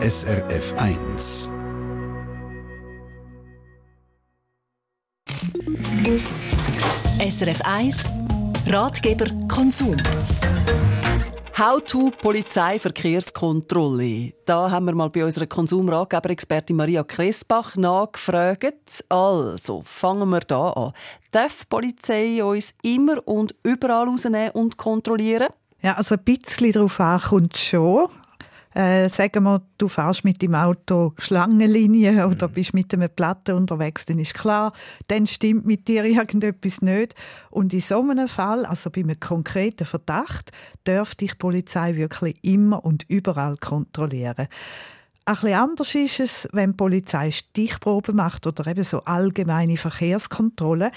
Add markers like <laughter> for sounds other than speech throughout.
SRF 1. SRF 1 Ratgeber Konsum. How to Polizeiverkehrskontrolle. Da haben wir mal bei unserer Konsumratgeber-Expertin Maria Kressbach nachgefragt. Also, fangen wir da an. Darf die Polizei uns immer und überall rausnehmen und kontrollieren? Ja, also ein bisschen darauf ankommt schon. Äh, sagen wir, du fährst mit dem Auto Schlangenlinie oder mhm. bist mit einem Platte unterwegs, dann ist klar, dann stimmt mit dir irgendetwas nicht. Und in so einem Fall, also bei einem konkreten Verdacht, dürfte die Polizei wirklich immer und überall kontrollieren. Ein bisschen anders ist es, wenn die Polizei Stichproben macht oder eben so allgemeine Verkehrskontrollen.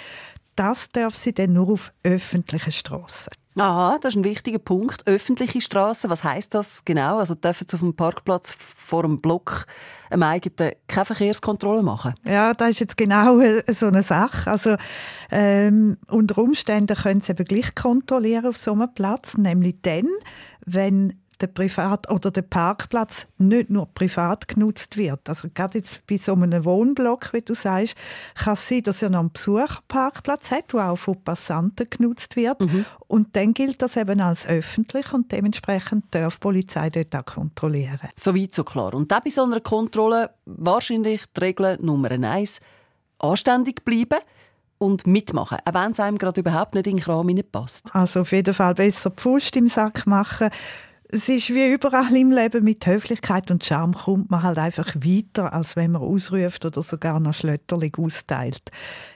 Das darf sie dann nur auf öffentlichen Strassen. Aha, das ist ein wichtiger Punkt. Öffentliche Straßen, was heißt das genau? Also dürfen Sie auf dem Parkplatz vor einem Block einem eigenen keine Verkehrskontrolle machen? Ja, das ist jetzt genau so eine Sache. Also ähm, unter Umständen können Sie eben gleich kontrollieren auf so einem Platz, nämlich dann, wenn der Privat oder der Parkplatz nicht nur privat genutzt wird. Also gerade jetzt bei so einem Wohnblock, wie du sagst, kann es sein, dass er noch einen Besucherparkplatz hat, der auch von Passanten genutzt wird. Mhm. Und dann gilt das eben als öffentlich und dementsprechend darf die Polizei dort auch kontrollieren. So weit, so klar. Und auch bei so einer Kontrolle wahrscheinlich die Regel Nummer eins, anständig bleiben und mitmachen, auch wenn es einem gerade überhaupt nicht in den Kram passt. Also auf jeden Fall besser Pfust im Sack machen es ist wie überall im Leben mit Höflichkeit und Charme kommt man halt einfach weiter, als wenn man ausruft oder sogar noch Schlötterling austeilt.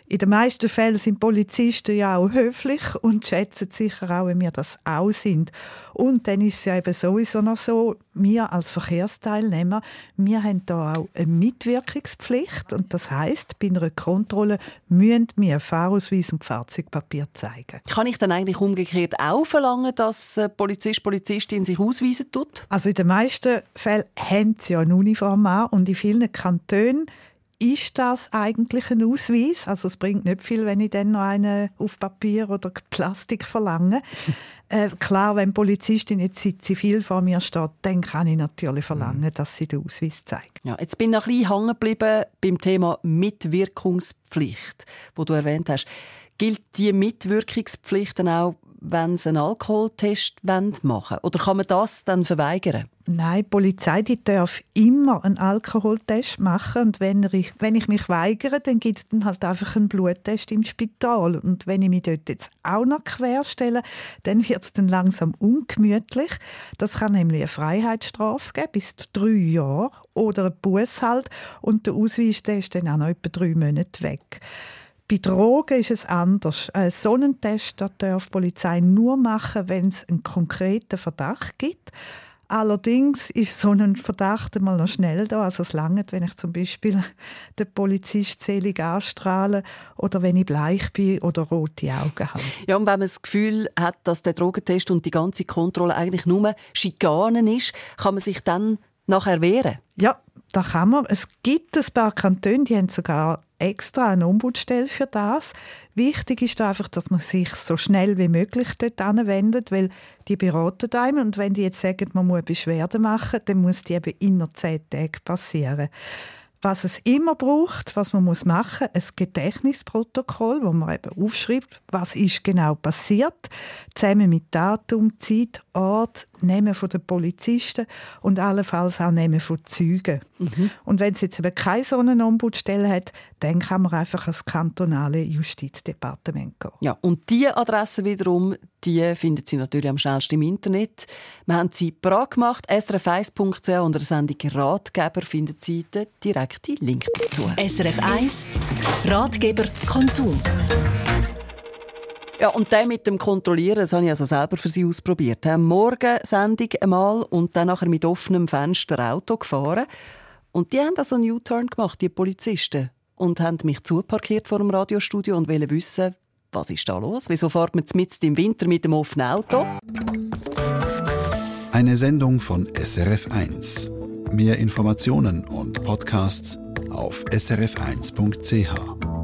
In den meisten Fällen sind Polizisten ja auch höflich und schätzen sicher auch, wenn wir das auch sind. Und dann ist es ja eben sowieso noch so, wir als Verkehrsteilnehmer, wir haben da auch eine Mitwirkungspflicht und das heißt, bei einer Kontrolle müssen wir Fahrausweis und Fahrzeugpapier zeigen. Kann ich dann eigentlich umgekehrt auch verlangen, dass Polizist, Polizistin sich ausweisen tut? Also in den meisten Fällen haben sie ja eine Uniform an und in vielen Kantonen ist das eigentlich ein Ausweis? Also es bringt nicht viel, wenn ich dann noch einen auf Papier oder <laughs> Plastik verlange. <laughs> äh, klar, wenn die Polizistin jetzt zivil vor mir steht, dann kann ich natürlich verlangen, mhm. dass sie den Ausweis zeigt. Ja, jetzt bin ich noch ein bisschen hängen geblieben beim Thema Mitwirkungspflicht, wo du erwähnt hast. Gilt die Mitwirkungspflicht dann auch wenn sie einen Alkoholtest machen wollen? Oder kann man das dann verweigern? Nein, die Polizei die darf immer einen Alkoholtest machen und wenn ich, wenn ich mich weigere, dann gibt es dann halt einfach einen Bluttest im Spital und wenn ich mich dort jetzt auch noch querstelle, dann wird es dann langsam ungemütlich. Das kann nämlich eine Freiheitsstrafe geben, bis zu drei Jahre oder ein Buß halt und der Ausweis ist dann auch noch etwa drei Monate weg. Bei Drogen ist es anders. Einen Sonnentest darf die Polizei nur machen, wenn es einen konkreten Verdacht gibt. Allerdings ist so ein Verdacht einmal noch schnell da. Also es langt, wenn ich zum Beispiel <laughs> den Polizist selig anstrahle oder wenn ich bleich bin oder rote Augen habe. Ja, und wenn man das Gefühl hat, dass der Drogentest und die ganze Kontrolle eigentlich nur Schikanen ist, kann man sich dann nachher wehren? Ja, da kann man. Es gibt ein paar Kantone, die haben sogar extra eine Ombudsstelle für das. Wichtig ist einfach, dass man sich so schnell wie möglich dort anwendet, weil die beraten einem und wenn die jetzt sagen, man muss Beschwerde machen, dann muss die eben innerhalb zehn Tagen passieren was es immer braucht, was man muss machen, ein Gedächtnisprotokoll, wo man eben aufschreibt, was ist genau passiert, zusammen mit Datum, Zeit, Ort, Namen von den Polizisten und allenfalls auch Namen von Zeugen. Mhm. Und wenn es jetzt eben keine so eine Ombudsstelle hat, dann kann man einfach ans kantonale Justizdepartement gehen. Ja, und diese Adresse wiederum, die findet Sie natürlich am schnellsten im Internet. Wir haben sie parat gemacht. srf1.ch unter der Sendung Ratgeber findet Sie den direkten Link dazu. SRF 1 Ratgeber Konsum. Ja, und der mit dem Kontrollieren, das habe ich also selber für Sie ausprobiert. Am Morgen Sendung einmal und dann nachher mit offenem Fenster Auto gefahren. Und die haben also einen U-Turn gemacht, die Polizisten. Und haben mich zuparkiert vor dem Radiostudio und wollen wissen, was ist da los? Wieso fährt man mitten im Winter mit dem offenen Auto? Eine Sendung von SRF1. Mehr Informationen und Podcasts auf srf1.ch.